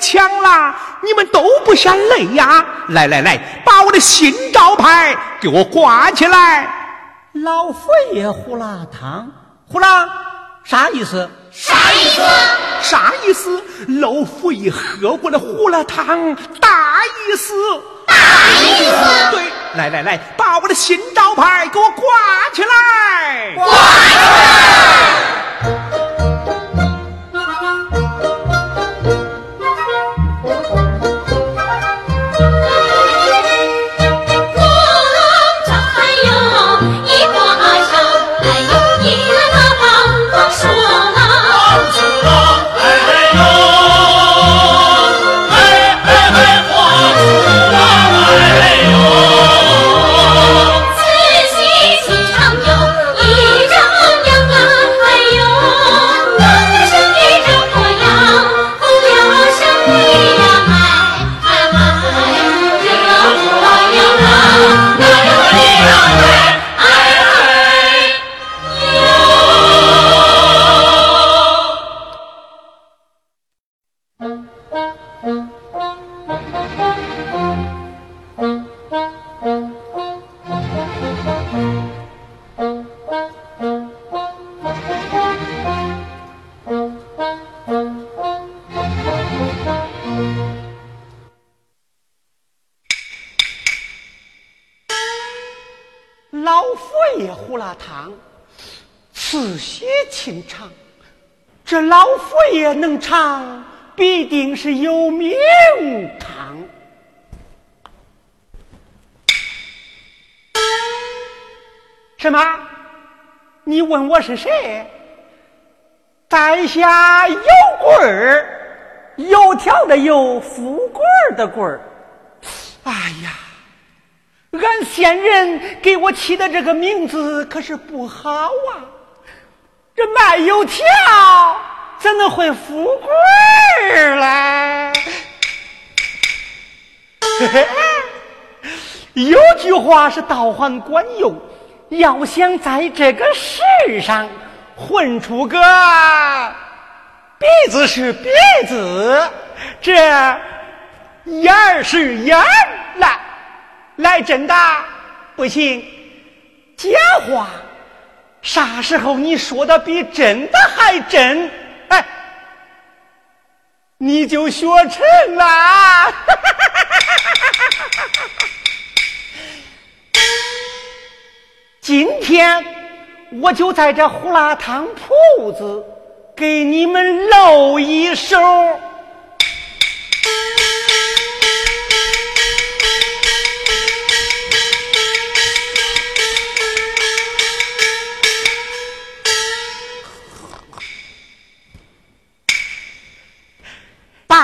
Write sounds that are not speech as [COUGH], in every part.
抢啦！你们都不嫌累呀？来来来，把我的新招牌给我挂起来！老佛爷胡辣汤，胡辣啥意思？啥意思？啥意思？老佛爷喝过的胡辣汤，大意思！大意思！对，来来来，把我的新招牌给我挂起来！挂起来！爷胡辣汤，此些清唱这老佛爷能唱，必定是有名堂。什么？你问我是谁？在下有棍儿，油条的油，富贵儿的贵儿。哎呀，俺先人给我起的这个名字可是不好啊。这卖油条怎能会富贵儿嘞？[LAUGHS] 有句话是倒还管用，要想在这个世上混出个鼻子是鼻子，这眼儿是眼儿来，来真的不行，假话。啥时候你说的比真的还真？哎，你就学成了。[LAUGHS] 今天我就在这胡辣汤铺子给你们露一手。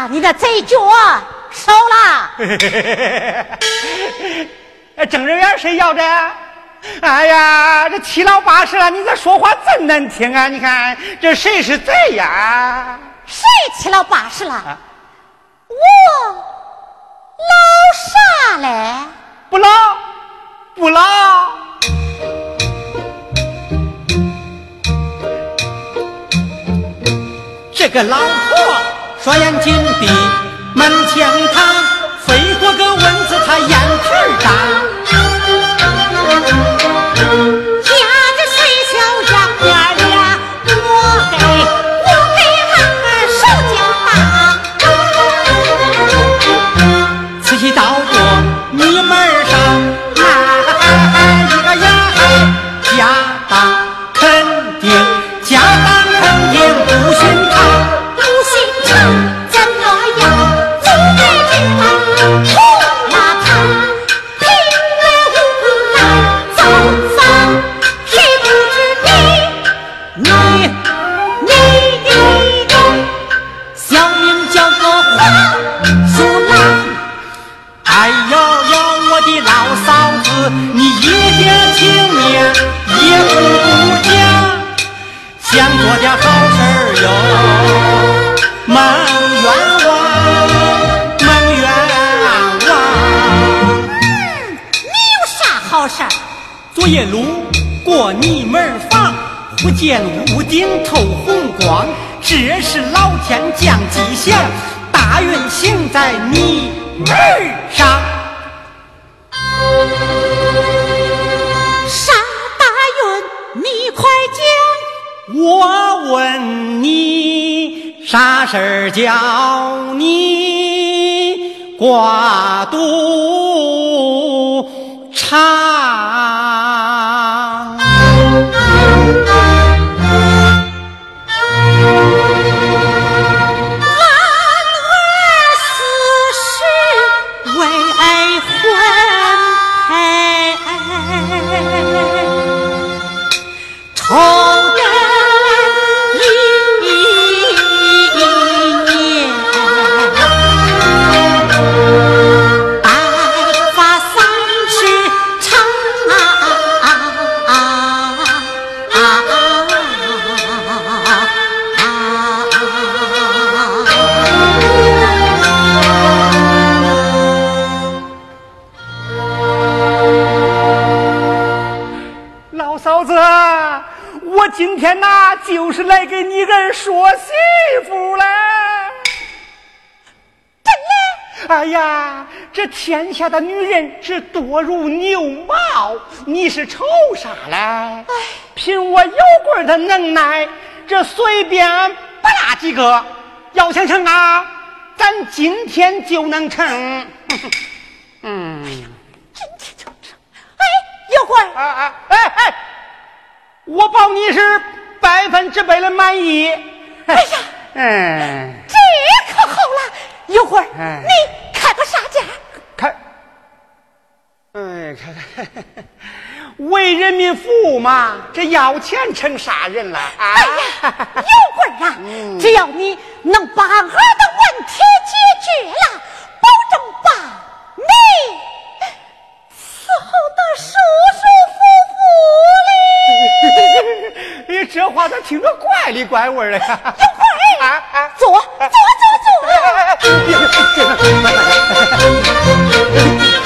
把你的贼脚收了！[LAUGHS] 郑人员谁要的？哎呀，这七老八十了，你这说话真难听啊！你看这谁是贼呀？谁七老八十了？我老啥嘞？不老，不老。这个老婆。双眼紧闭，门前天下的女人是多如牛毛，你是愁啥嘞？凭我有棍的能耐，这随便不拉几个，要想成啊，咱今天就能成。[LAUGHS] 嗯，今天就成。哎，有贵。啊啊，哎哎。我保你是百分之百的满意。哎呀，嗯，[LAUGHS] 这可好了，一会儿你开个啥价？开，哎，看看，[LAUGHS] 为人民服务嘛，这要钱成啥人了？哎呀，有贵啊！只要你能把俺的问题解决了，保证把你伺候的舒舒服服的。你这话咋听着怪里怪味的呀？有鬼！啊啊！坐坐坐坐！[LAUGHS]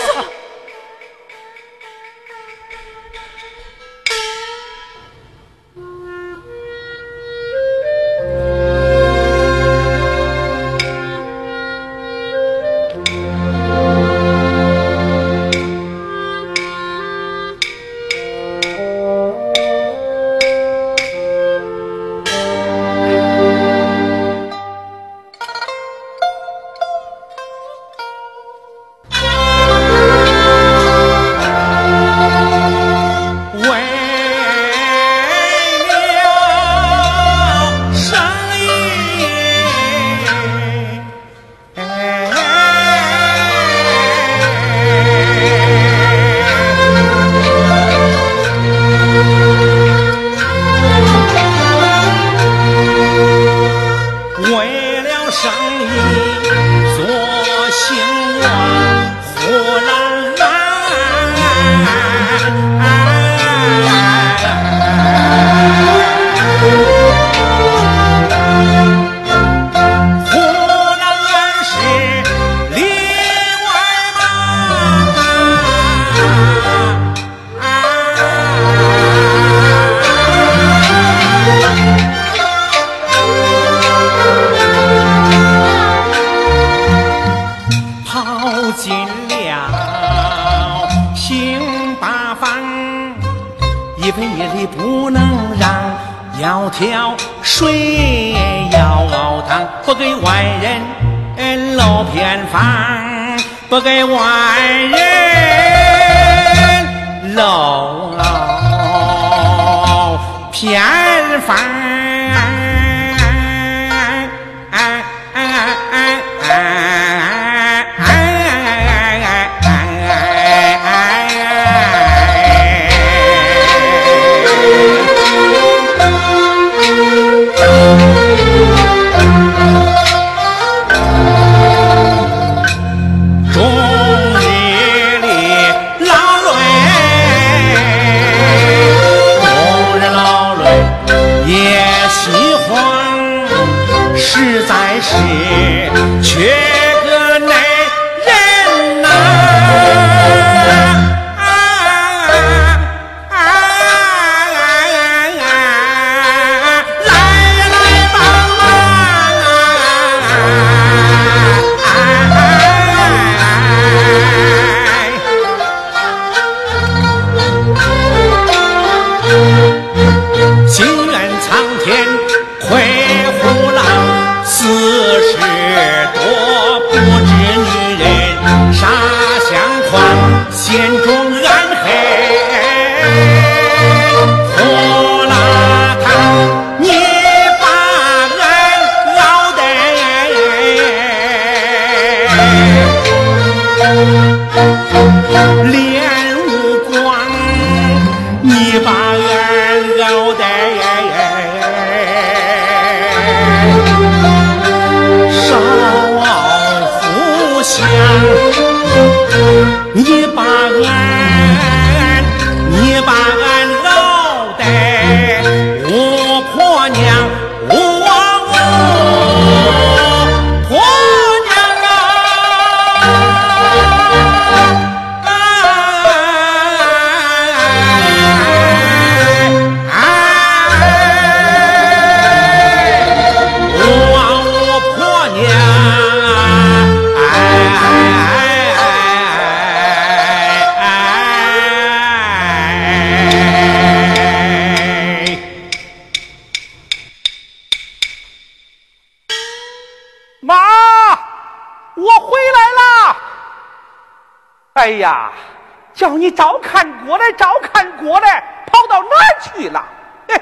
你照看过来，照看过来，跑到哪儿去了？哎，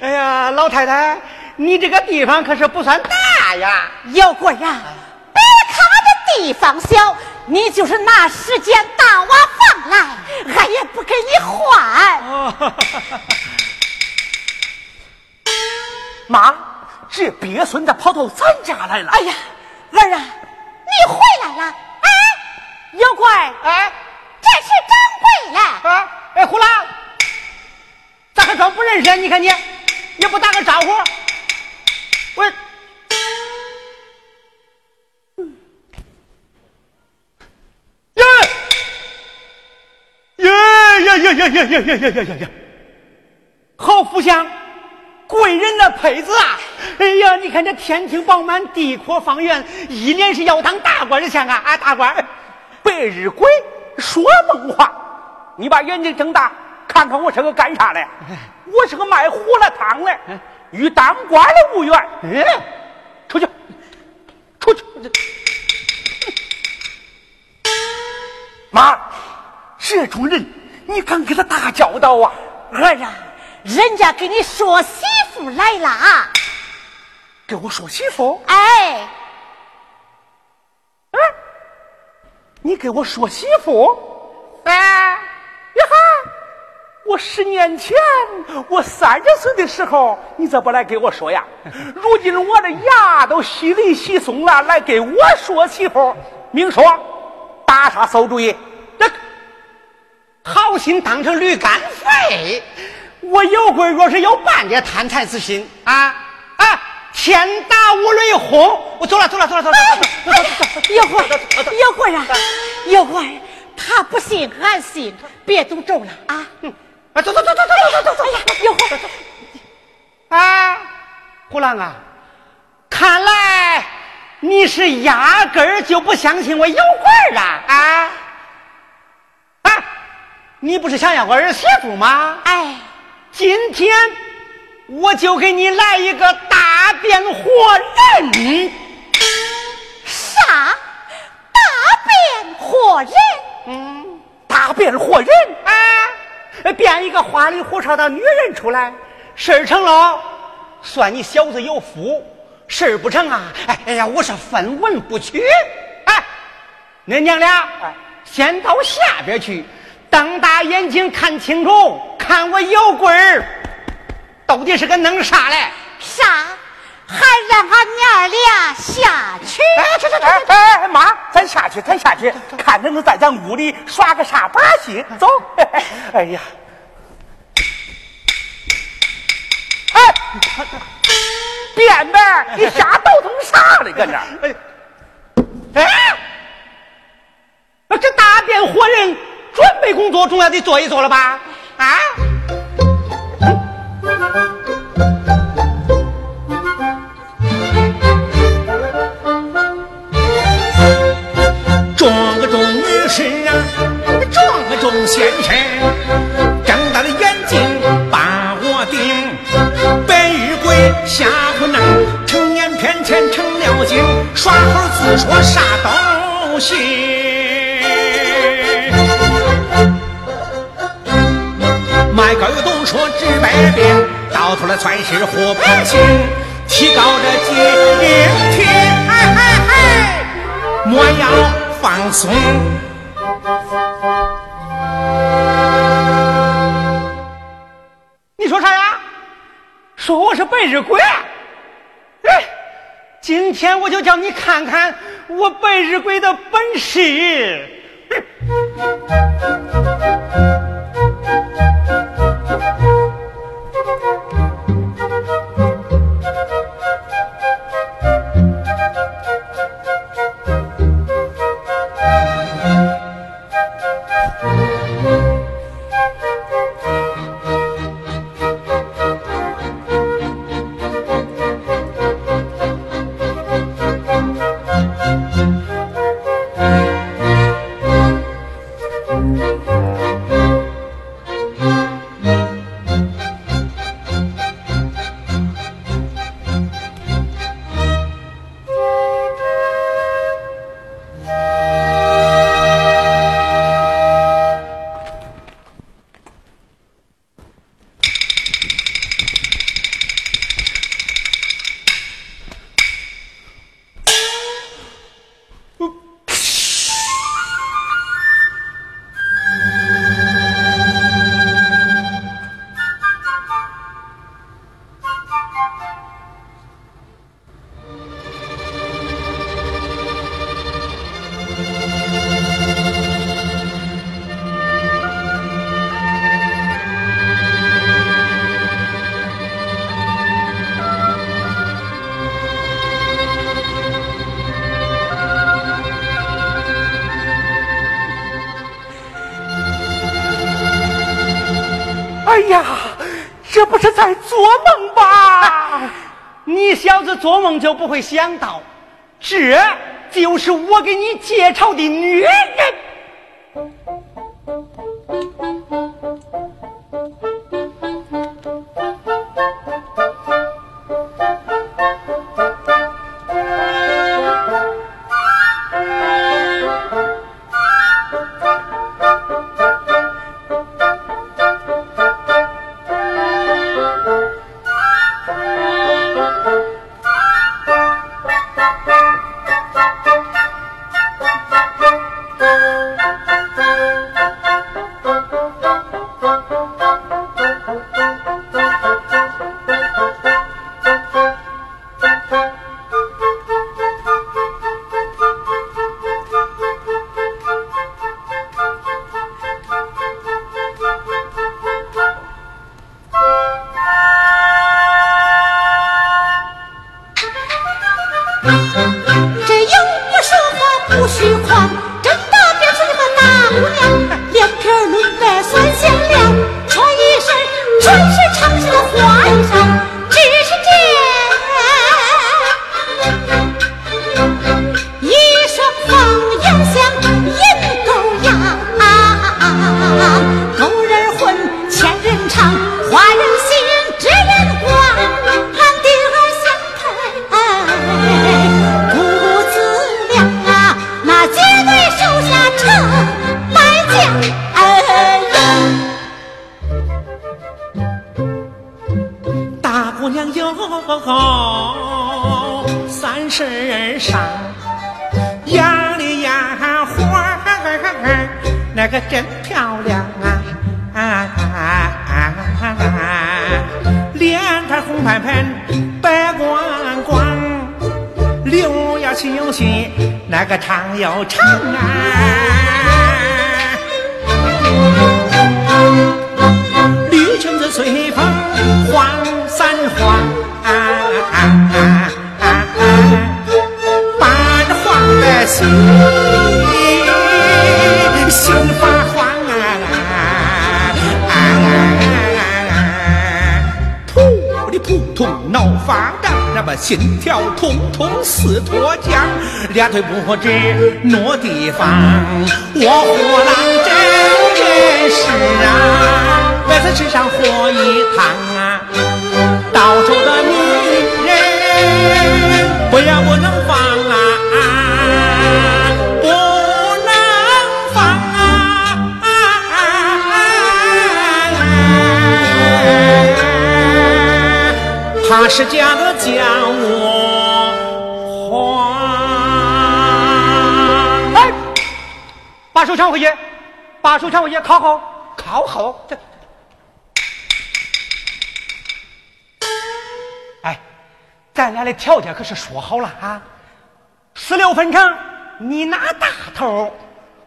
[LAUGHS] 哎呀，老太太，你这个地方可是不算大呀。有鬼呀！别看俺这地方小，你就是拿十间大瓦房来，俺也不给你换。[LAUGHS] 妈，这鳖孙子跑到咱家来了。哎呀，儿啊，你回来了！哎，妖怪！哎这是掌柜嘞。啊！哎，胡狼，咋还装不认识？你看你，也不打个招呼。我，耶，耶耶耶耶耶耶耶耶耶耶耶！好福相，贵人的胚子啊！哎呀，你看这天庭饱满，地阔方圆，一年是要当大官的相啊！啊，大官，白日鬼说梦话。你把眼睛睁大，看看我是个干啥的？[LAUGHS] 我是个卖胡辣汤的，与当官的无缘。嗯，出去，出去！[LAUGHS] 妈，这种人你敢跟他打交道啊？儿啊，人家给你说媳妇来了啊！给我说媳妇？哎，嗯，你给我说媳妇？哎，呀哈！我十年前我三十岁的时候，你咋不来给我说呀？[LAUGHS] 如今我的牙都稀里稀松了，来给我说媳妇，明说，打啥馊主意？这好心当成驴肝肺。我有鬼若是有半点贪财之心啊啊！天打五雷轰！我走了，走了，走了，走了，走了，走了，走了。有鬼，有鬼啊！有鬼，他不信，俺信，别走咒了啊！啊，走走走走走走走走！哎呀，有鬼！啊，胡兰啊，看来你是压根儿就不相信我有鬼啊啊啊！你不是想要个儿媳妇吗？哎，今天我就给你来一个大变活人。啥？大变活人？嗯，大变活人啊！变一个花里胡哨的女人出来，事儿成了，算你小子有福；事儿不成啊，哎哎呀，我是分文不取。哎，恁娘俩，哎，先到下边去，瞪大眼睛看清楚，看我有棍儿到底是个弄啥嘞？啥？还让俺娘俩下去？哎，去去去！哎哎，妈，咱下去，咱下去，看能不能在咱屋里耍个啥把戏？走！[LAUGHS] 哎呀！哎，变呗！你瞎 [LAUGHS] 倒腾啥嘞？搁这？哎，这大变活人！准备工作总要得做一做了吧？啊？撞个钟女士啊，撞个钟先生，睁大了眼睛把我盯。白日鬼吓唬人，成年骗钱成了精，耍猴子说啥都行。高油都说治百病，到头来全是活百姓，提高着警惕，哎哎哎，莫要。放松。你说啥呀？说我是白日鬼？哎，今天我就叫你看看我白日鬼的本事。哎你就不会想到，这就是我给你介绍的女人。是家的将我还。哎，把手抢回去，把手抢回去，靠好，靠好。这，哎，咱俩的条件可是说好了啊，十六分成，你拿大头，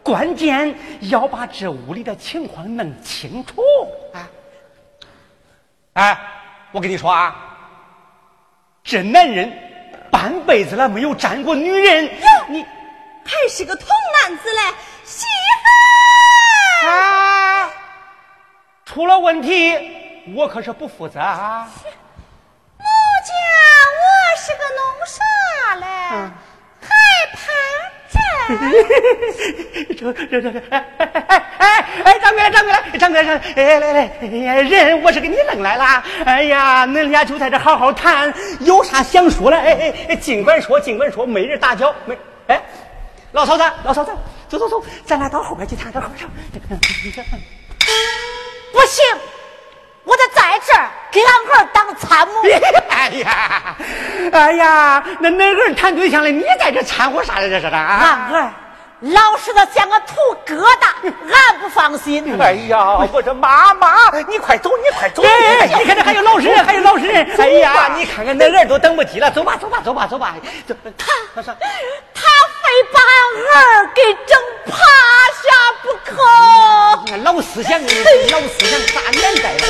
关键要把这屋里的情况弄清楚啊。哎，我跟你说啊，这男人半辈子了没有沾过女人，你。还是个童男子嘞，媳妇啊！出了问题，我可是不负责啊！奴家我是个弄啥嘞？害怕这这这哎哎哎哎！掌柜的，掌柜的，掌柜的，哎来来，哎呀人我是给你弄来了。哎呀，恁俩就在这好好谈，有啥想说的，哎哎，尽管说，尽管说，没人打搅，没哎。老嫂子，老嫂子，走走走，咱俩到后边去谈到后边去。不行，我得在这儿给俺儿当参谋。[LAUGHS] 哎呀，哎呀，那恁儿谈对象了，你在这掺和啥来？这是啊？俺儿。老实的像个土疙瘩，俺不放心。哎呀，我说妈妈，你快走，你快走！哎，你看这还有老实人，还有老实人。哎呀，你看看那儿都等不及了，走吧，走吧，走吧，走吧。他他说他非把俺儿给整趴下不可。老思想，老思想，啥年代了？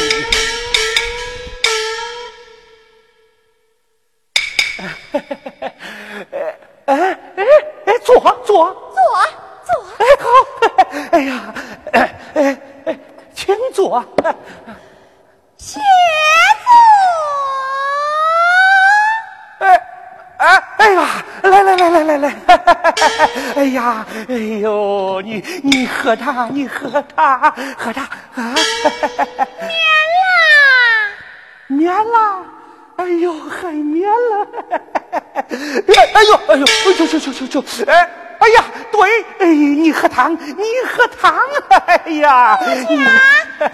哎哎 [LAUGHS] 哎，坐坐坐。哎，好！哎呀，哎哎哎，请坐，谢坐。哎哎哎呀，来来来来来来，哎呀，哎呦，你你喝茶，你喝茶，喝茶啊！免了，免了，哎呦，还免了！[LAUGHS] 哎呦哎呦，呦呦呦呦呦，哎。哎呀，对，哎，你喝汤，你喝汤，哎呀，你不喝。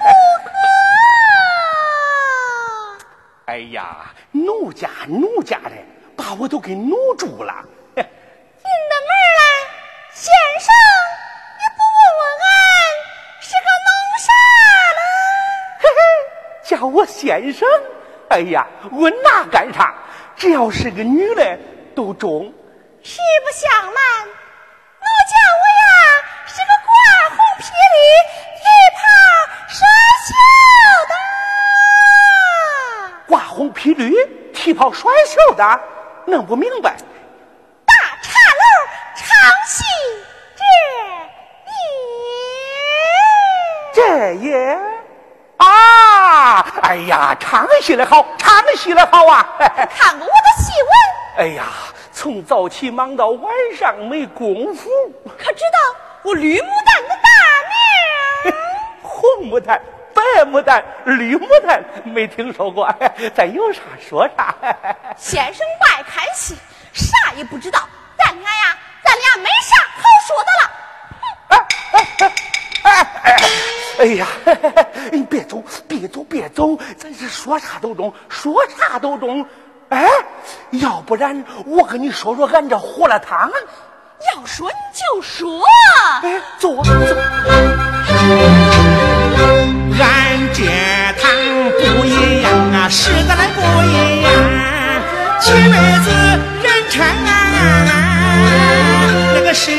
哎呀，奴家奴家的，把我都给奴住了。进的门来，先生，你不问问俺是个弄啥了？嘿嘿，叫我先生。哎呀，问那干啥？只要是个女的都中。实不相瞒。叫我呀是个挂红皮绿、腿胖耍绣的。挂红皮绿、旗袍甩袖的，弄不明白。大茶楼唱戏这夜，这夜啊！哎呀，唱戏的好，唱戏的好啊！[LAUGHS] 看过我的戏文？哎呀。从早起忙到晚上没功夫，可知道我绿牡丹的大名？红牡丹、白牡丹、绿牡丹没听说过，[LAUGHS] 咱有啥说啥。[LAUGHS] 先生不爱看戏，啥也不知道。咱俩呀，咱俩没啥好说的了。哎哎哎哎！哎呀，你别走，别走，别走，咱是说啥都中，说啥都中。哎，要不然我跟你说说俺这胡辣汤。要说你就说。哎，坐坐。俺这汤不一样啊，实在来不一样。七妹子人称啊那个是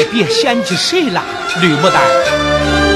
也别嫌弃谁了，吕牡丹。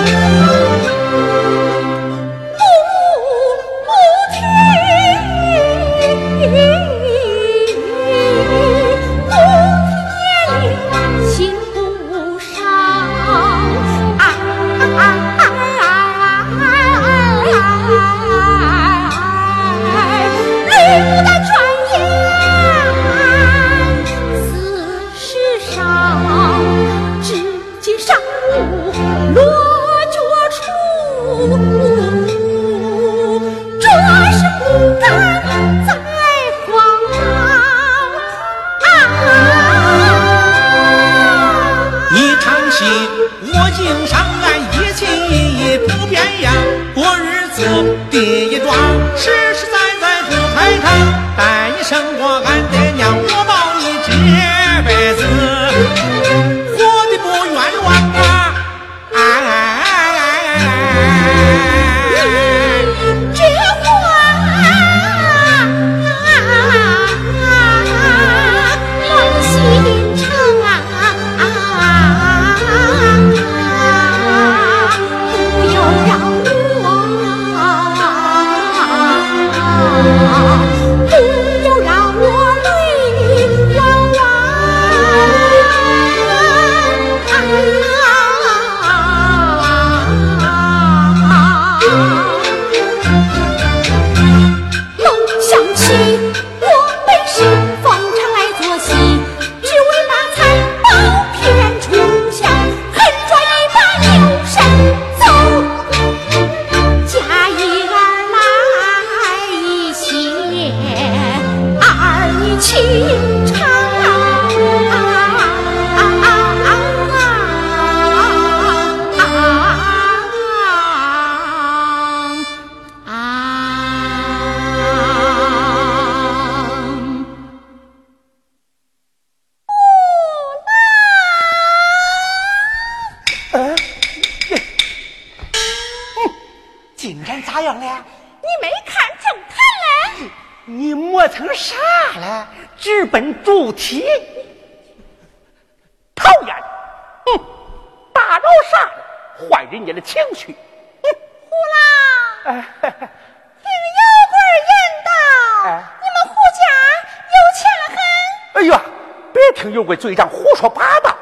有贵嘴上胡说八道，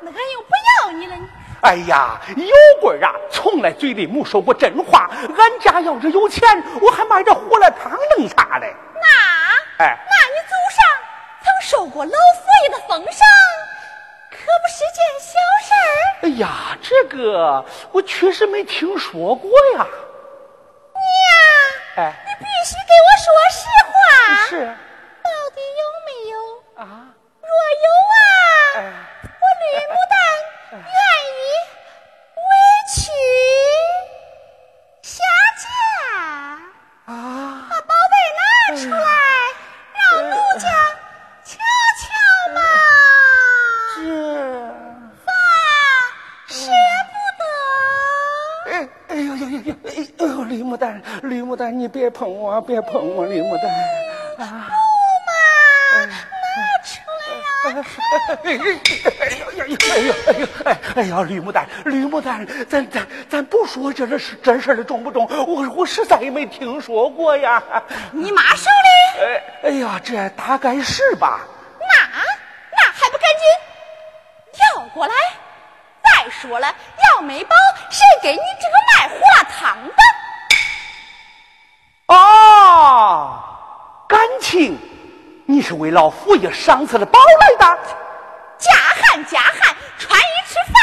那俺又不要你了。哎呀，有贵啊，从来嘴里没说过真话。俺家要是有钱，我还买这胡辣汤弄啥嘞？那哎，那你祖上曾受过老佛爷的封赏，可不是件小事儿。哎呀，这个我确实没听说过呀。娘，哎，你必须给我说实话。是。别碰我，别碰我，李牡丹！不嘛，拿出来呀！哎呀哎呀哎呀哎呀！哎呀，吕牡丹，吕牡丹，咱咱咱不说这事，真事的中不中？我我实在也没听说过呀。你妈手里？哎，哎呀，这大概是吧。那那还不赶紧要过来？再说了，要没包，谁给你？情你是为老佛爷赏赐的宝来的？嫁汉嫁汉，穿衣吃饭，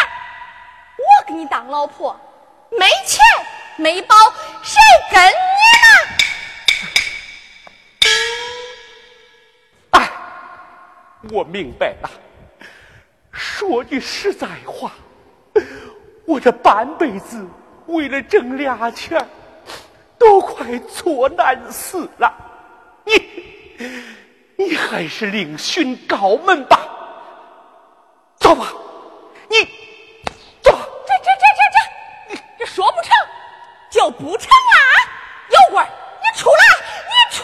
我给你当老婆，没钱没包，谁跟你呢哎，我明白了。说句实在话，我这半辈子为了挣俩钱儿都快作难死了。你，[LAUGHS] 你还是另寻高门吧。走吧，你走。这这这这这，这说不成就不成啊！有官，你出来，你出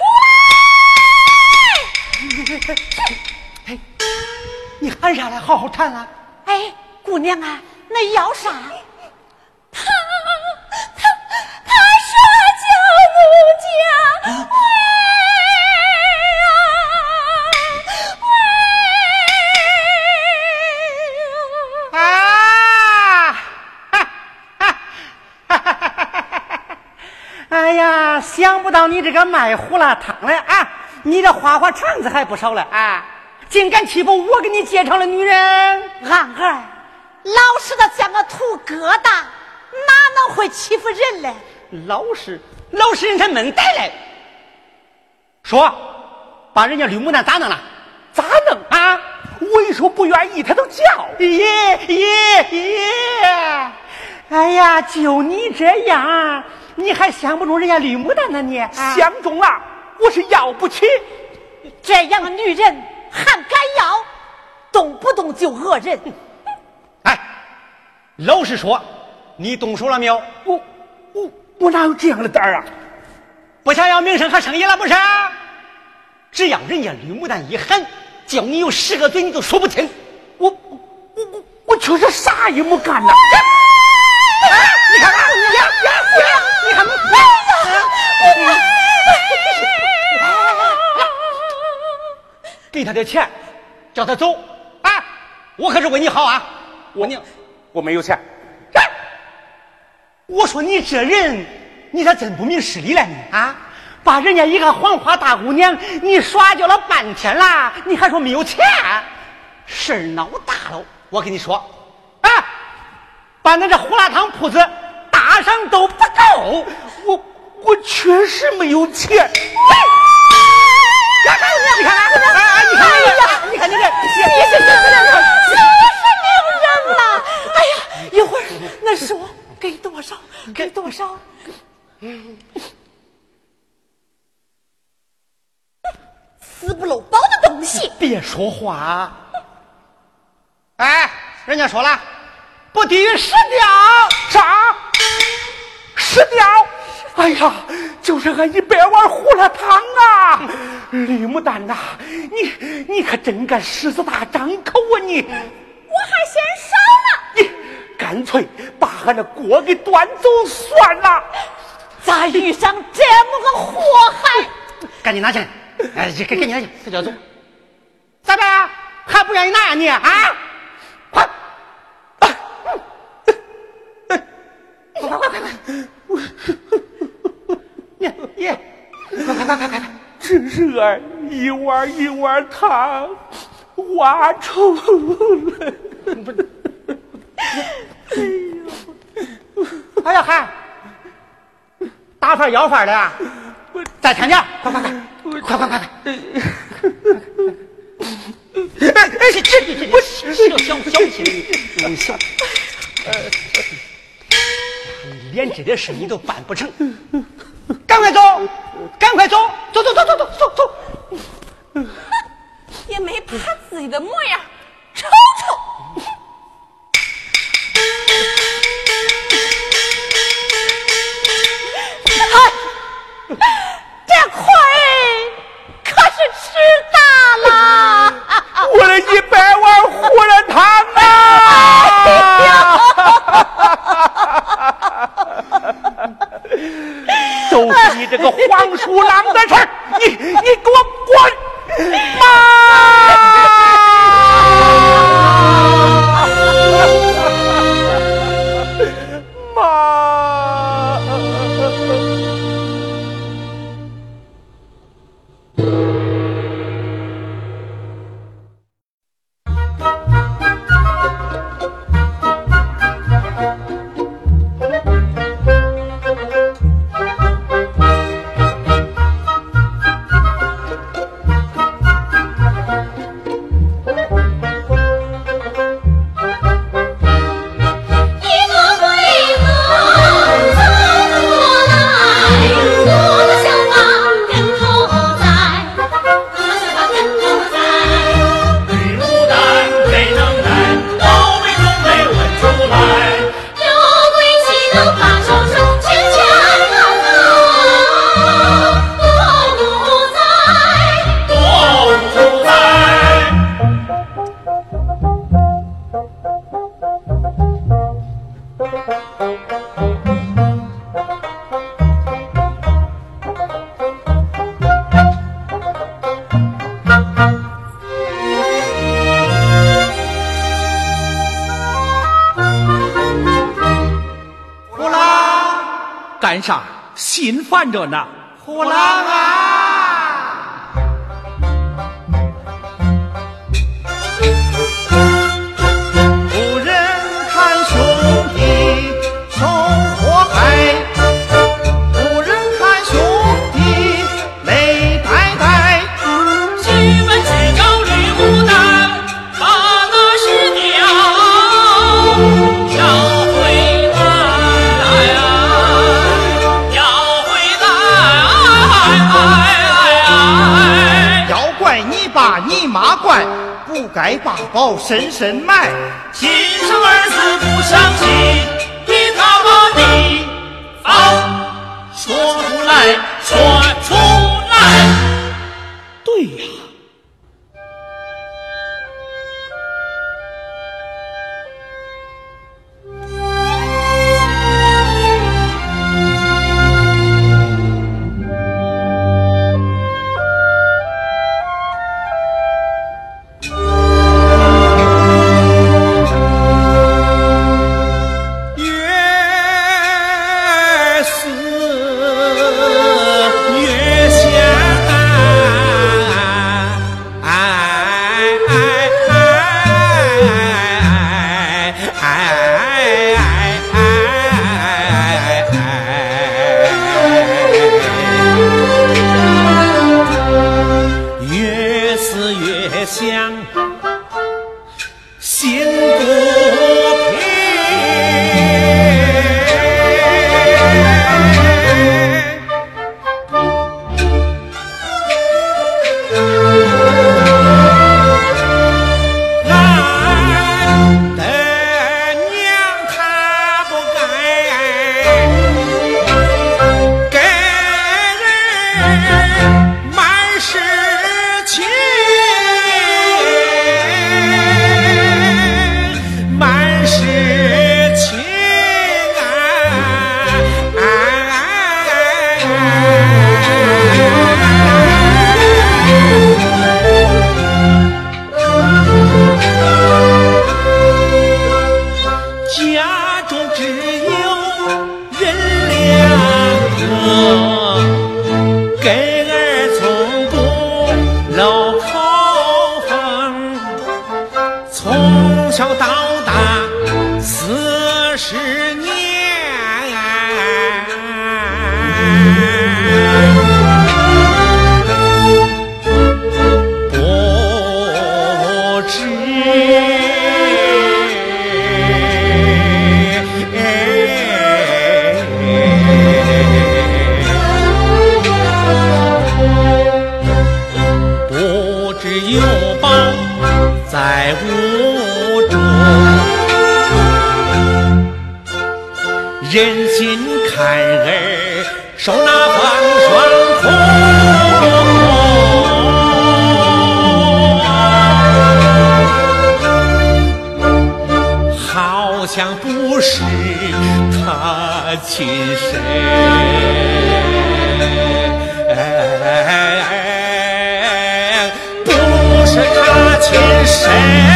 来！[LAUGHS] 你喊啥来？好好谈啊！哎，姑娘啊，那要啥？想不到你这个卖胡辣汤的啊，你这花花肠子还不少了啊！竟敢欺负我给你介绍的女人！俺儿老实的像个土疙瘩，哪能会欺负人嘞？老实，老实人才闷呆嘞！说，把人家吕牡丹咋弄了？咋弄啊？我一说不愿意，他都叫。耶耶耶！哎呀，就你这样，你还相不中人家吕牡丹呢？你、相中了，我是要不起。这样的女人还敢要，动不动就讹人。哎，老实说，你动手了没有？我我我哪有这样的胆儿啊？不想要名声和生意了不是？只要人家吕牡丹一喊，叫你有十个嘴你都说不清。我我我我确实啥也没干呐！你看看，[LAUGHS] 给他点钱，叫他走啊！我可是为你好啊！我你，我没有钱。我说你这人，你咋真不明事理了你啊！把人家一个黄花大姑娘，你耍教了半天了，你还说没有钱？事儿闹大了，我跟你说，啊！把那这胡辣汤铺子打上都不够，我我确实没有钱。看看你看看，哎，你看哎呀，你看你这，你是真的是没有人了！哎呀，一会儿那说给多少？给多少？死不露包的东西！别说话，哎，人家说了，不低于十吊。啥？十吊？哎呀，就是俺一百碗胡辣汤啊！李牡丹呐、你你可真敢狮子大张口啊你！我还嫌少呢。你干脆把俺的锅给端走算了。咋遇上这么个祸害？赶紧拿钱，哎，给给你拿钱，他就要走。咋办？还不愿意拿呀你啊？快！快快快快快！你你，快快快快快！这是俺一碗一碗汤挖出来。哎呀嗨！大饭要饭的啊，再添点，快快快，快快快快！哎哎，这这这我小小小气，你小，你连这点事你都办不成，赶快走，赶快走，走走走走走走走。也没把自己的模样瞅瞅。哎，这亏可是吃大了！我的一百万胡辣汤啊！[LAUGHS] 都是你这个黄鼠狼的事儿，你你给我滚！妈。看着呢。神神卖无住忍心看儿受那风霜苦好像不是他亲生。不是他亲生。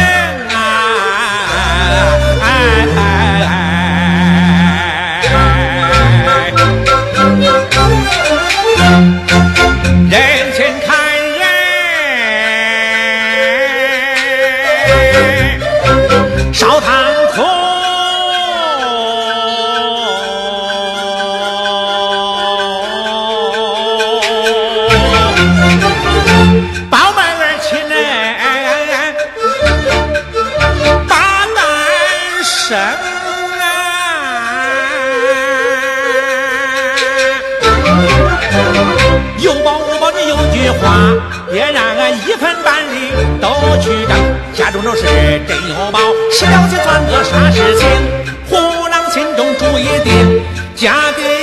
人前看人烧炭我去争家中都是真有宝十了钱算个啥事情胡狼心中注意点嫁给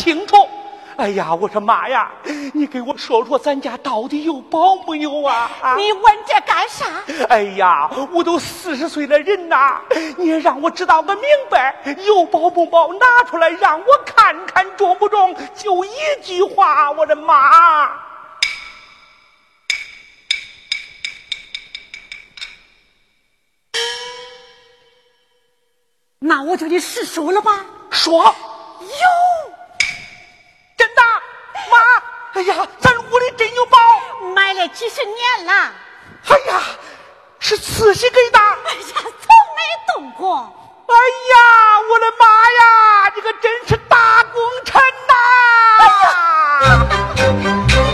清楚。哎呀，我说妈呀，你给我说说咱家到底有保没有啊？你问这干啥？哎呀，我都四十岁的人呐，你也让我知道个明白，有保不保，拿出来让我看看中不中。就一句话，我的妈！那我就得实说了吧？说有。哎呀咱屋里真有宝。买了几十年了。哎呀是慈禧给的哎呀从没动过。哎呀我的妈呀你可真是大功臣呐。哎呀。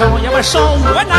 少爷我上午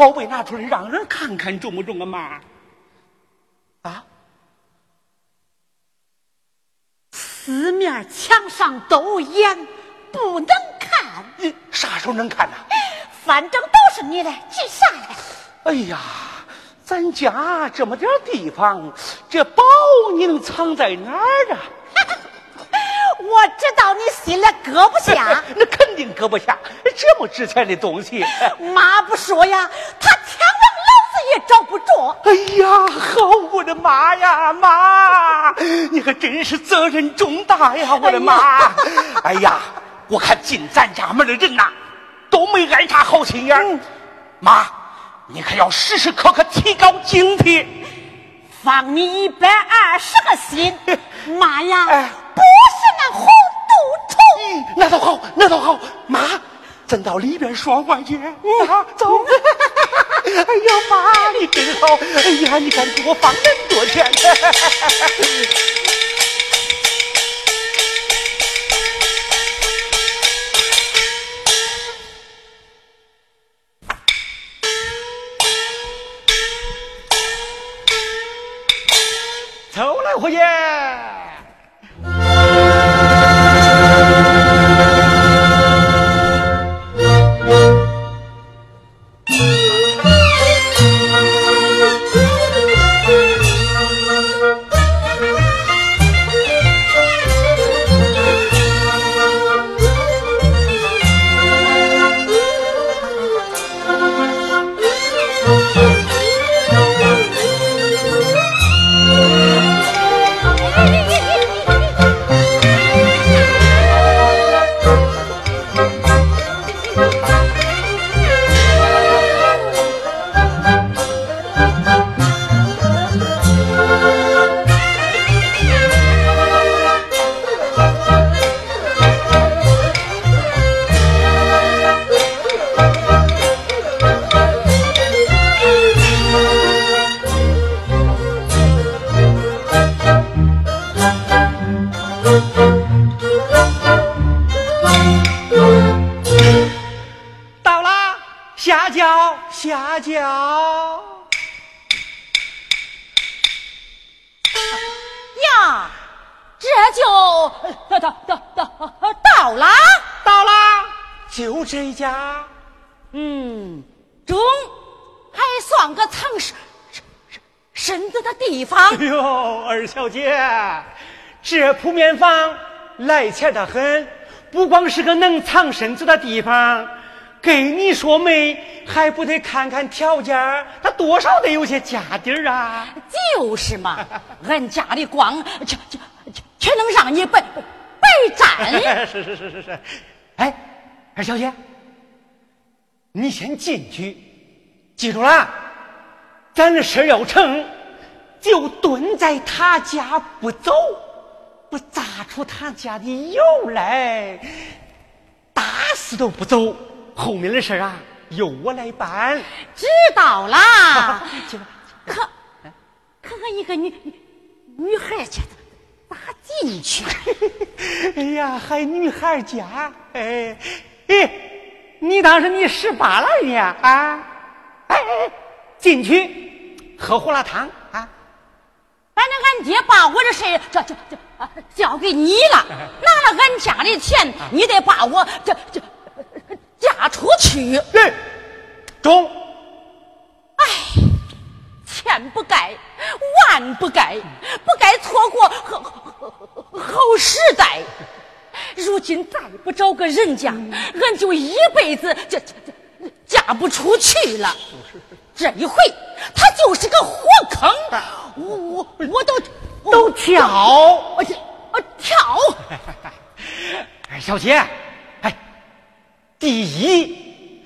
宝贝拿出来让人看看中不中啊，妈？啊？四面墙上都严，不能看。你啥时候能看呐、反正都是你的，急啥嘞？哎呀，咱家这么点地方，这宝你能藏在哪儿啊？我知道你心里搁不下，[LAUGHS] 那肯定搁不下这么值钱的东西。[LAUGHS] 妈不说呀，他天王老子也找不着。哎呀，好，我的妈呀，妈，你可真是责任重大呀，我的妈！哎呀，我看进咱家门的人呐，都没安啥好心眼儿。妈，你可要时时刻刻提高警惕。放你一百二十个心，[LAUGHS] 妈呀，哎不是那红毒虫。那倒好，那倒好，妈，咱到里边说话去。啊，走。哎呀，妈，你真好！哎呀，你敢给我放那么多钱？走来，伙计。到到了。到了，就这家。嗯，中，还算个藏身身身子的地方。哎呦，二小姐，这铺面房来钱的很，不光是个能藏身子的地方，给你说媒还不得看看条件儿，他多少得有些家底儿啊。就是嘛，[LAUGHS] 俺家里光却却却却能让你白白占。[LAUGHS] 是是是是是，哎，二小姐，你先进去，记住了，咱的事儿要成，就蹲在他家不走，不砸出他家的油来，打死都不走。后面的事儿啊，由我来办。知道啦。[LAUGHS] 去吧可可可一个女女女孩家咋进去？[LAUGHS] 哎呀，还女孩家，哎，哎，你当时你十八了呢啊？哎哎，进去喝胡辣汤啊？反正俺爹把我的事这这这啊交给你了，[LAUGHS] 拿了俺家的钱，你得把我这这嫁出去。对，中。千不该，万不该，不该错过好好好时代。如今再不找个人家，俺就一辈子这这这嫁不出去了。这一回，他就是个火坑，我我我都都跳我这我跳。哎小姐，哎，第一，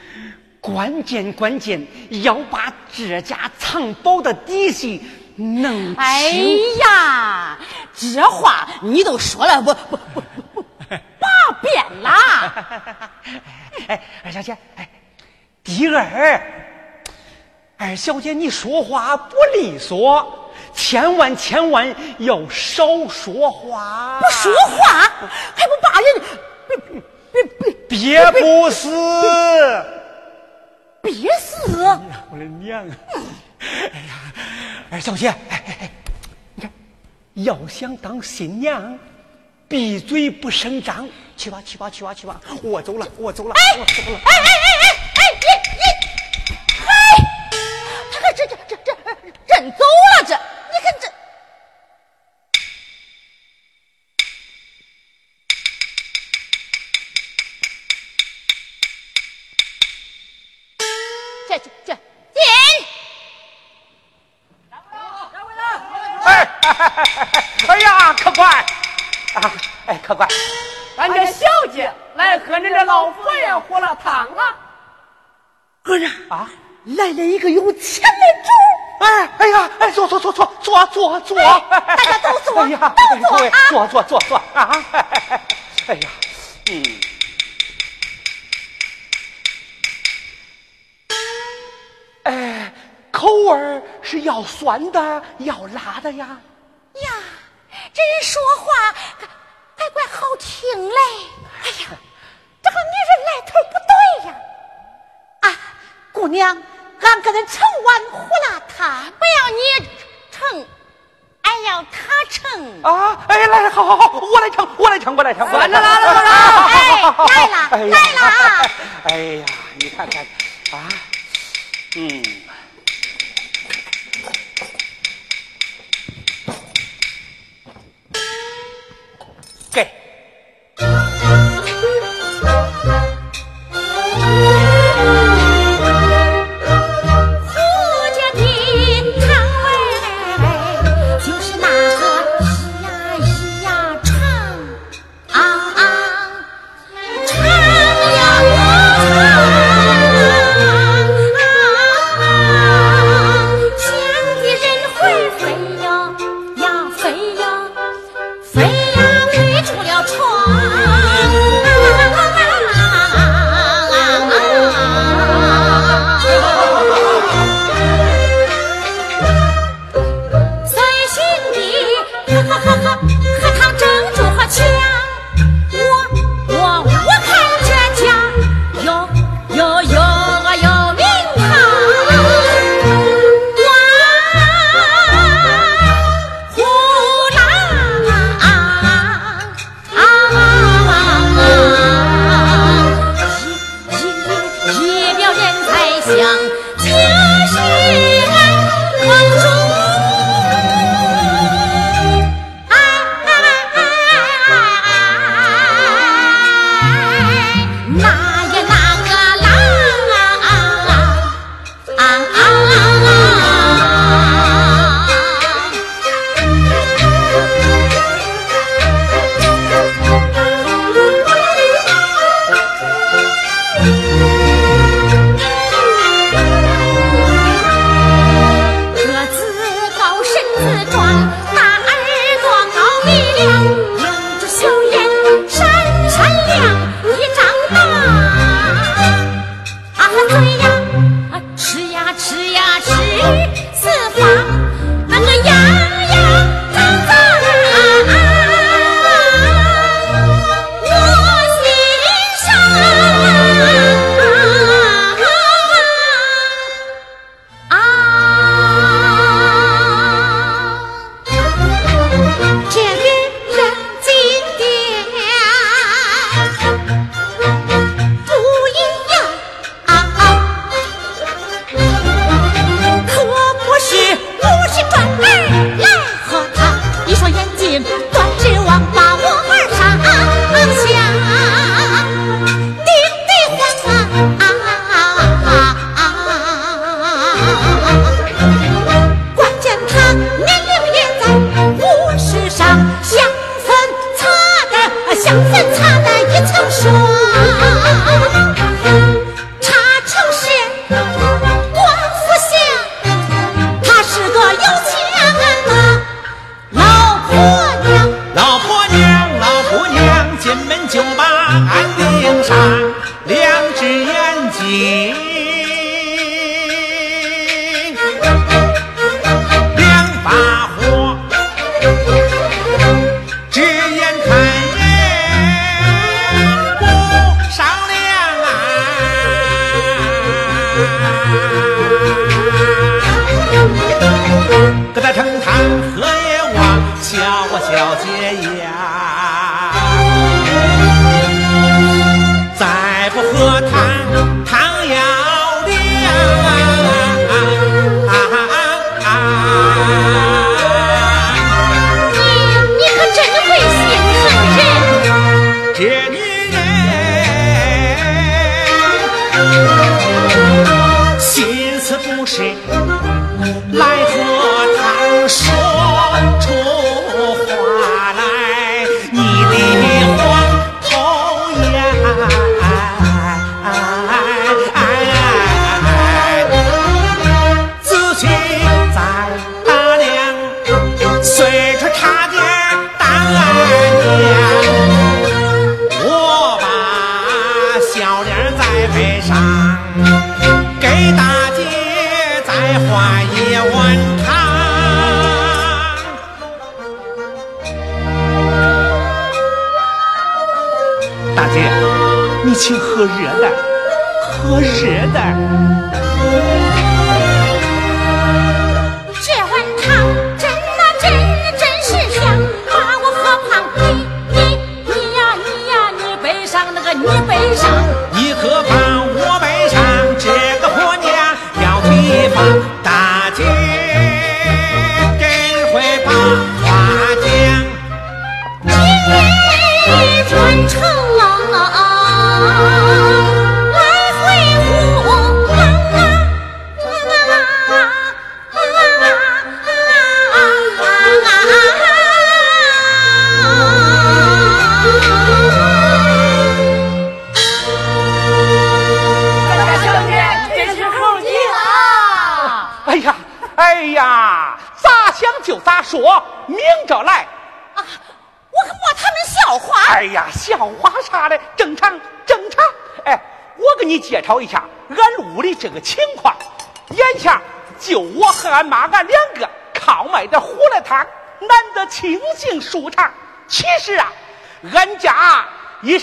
关键关键要把这家藏宝的底细弄清。哎呀，这话你都说了，不不不不哎，二小姐，哎，第二，二小姐，你说话不利索，千万千万要少说话。不说话还不把人别别别别不死！憋死！我的娘啊！[LAUGHS] 哎呀，二小姐，哎哎哎，你看，要想当新娘，闭嘴不声张。去吧，去吧，去吧，去吧！我走了，我走了，我走了。哎哎哎哎哎，你你，嗨，他可这这这这人走了，这你看这。这这这进！哎哎哎哎呀，客官啊！哎，客官，俺家小姐来喝恁这老佛爷喝了汤了！儿啊啊，来了一个有钱的主，哎哎呀，哎，坐坐坐坐坐坐坐，大家都坐哎呀，都坐啊坐坐坐坐啊！哎呀，嗯。哎，口味是要酸的，要辣的。呀，这人说话还还怪好听嘞！哎呀，这个女人来头不对呀！啊，姑娘，俺跟恁盛碗胡辣汤，不要你盛，俺要他盛。啊，哎，来，好好好，我来盛，我来盛，我来盛，我来盛。来了来了来了哎，来了来了！哎呀，你看看啊，嗯，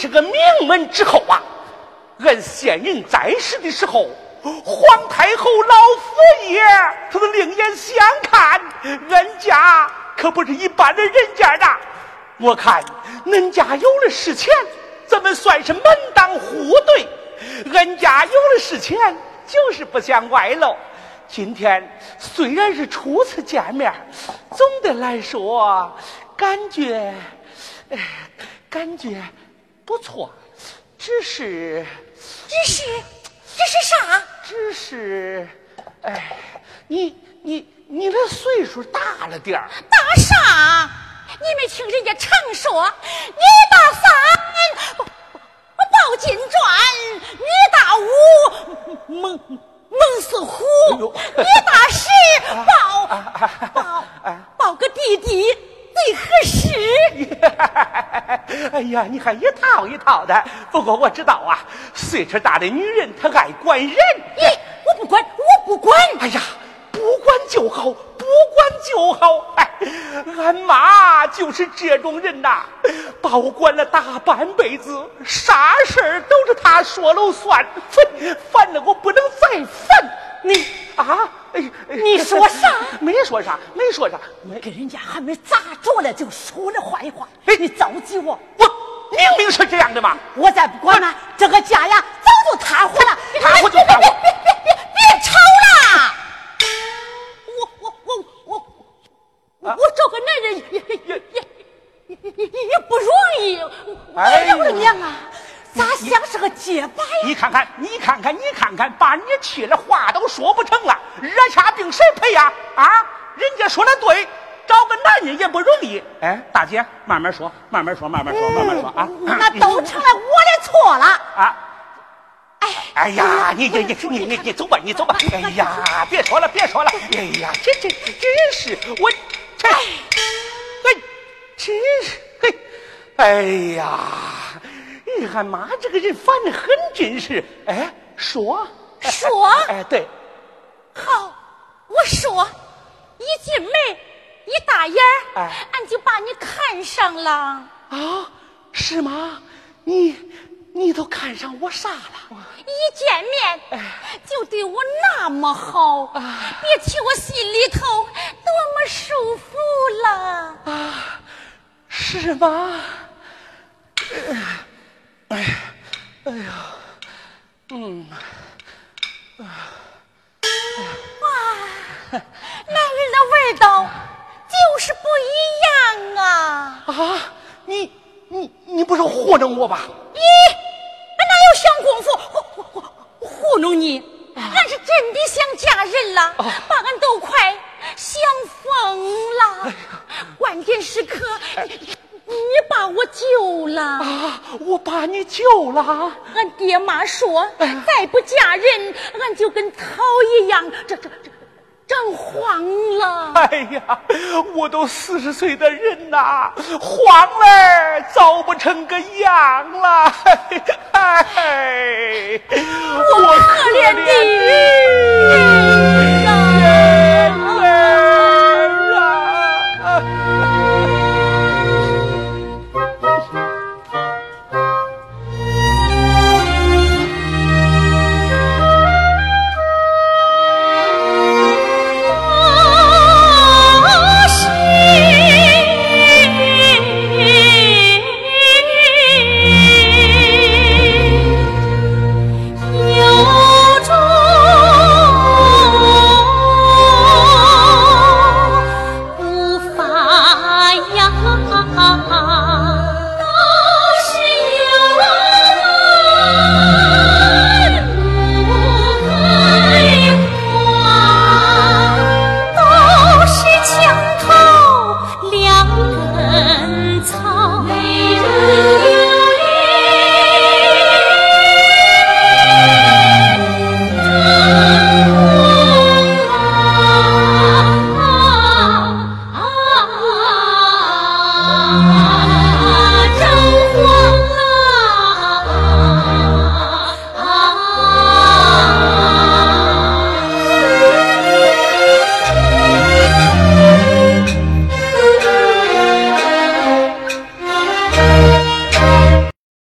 是个名门之后啊。俺先人在世的时候，皇太后老佛爷他都另眼相看，俺家可不是一般的人家呐。我看恁家有了是钱，咱们算是门当户对；俺家有了是钱，就是不想外露。今天虽然是初次见面，总的来说，感觉，感觉不错，只是，只是这是啥？只是，哎，你你你的岁数大了点儿。大啥？你没听人家常说，你大三抱金砖，你大五猛猛似虎，你大十抱抱抱个弟弟最合适。哎呀，你还一套一套的。不过我知道啊，岁数大的女人她爱管人。咦，我不管，我不管。哎呀，不管就好，不管就好。哎，俺妈就是这种人呐，把我管了大半辈子，啥事儿都是她说了算，烦烦的我不能再烦。你啊，哎，哎你说啥？[LAUGHS] 没说啥，没说啥，没。跟人家还没咋着了，就说了坏话，哎你着急我。我明明是这样的嘛。我再不管了，这个家呀早就塌糊了。塌糊就塌糊别别别别别吵了！我我我我我找个男人也也也也也也不容易。哎呦我的娘啊，咋像是个结巴呀？你看看，你看看，你看看，把你气的话都说不成了，惹下病谁赔呀？啊，人家说的对，找个男人也不容易。哎，大姐，慢慢说，慢慢说，慢慢说，慢慢说啊。那都成了我的错了。[LAUGHS] 啊。哎呀，你你你你你你走吧，你走吧。哎呀，别说了，别说了。哎呀，这这真是我这，哎，真是嘿，哎呀，哎，俺妈这个人烦的很，真是。哎，说说哎，对，好，我说，一进门一大眼儿，哎俺就把你看上了。啊，是吗？你你都看上我啥了？一见面就对我那么好，啊别提我心里头多么舒服了。啊，是吗？哎呀，哎呀，嗯，男人的味道就是不一样啊！啊，你你你不是糊弄我吧？咦，俺哪有想功夫糊糊糊糊弄你？俺是真的想嫁人了，把俺都快想疯了。关键时刻，你你把我救了。啊，我把你救了。俺爹妈说，再不嫁人，俺就跟草一样，这这这长黄了。哎呀，我都四十岁的人呐，黄了糟不成个样了。哎，我可怜的。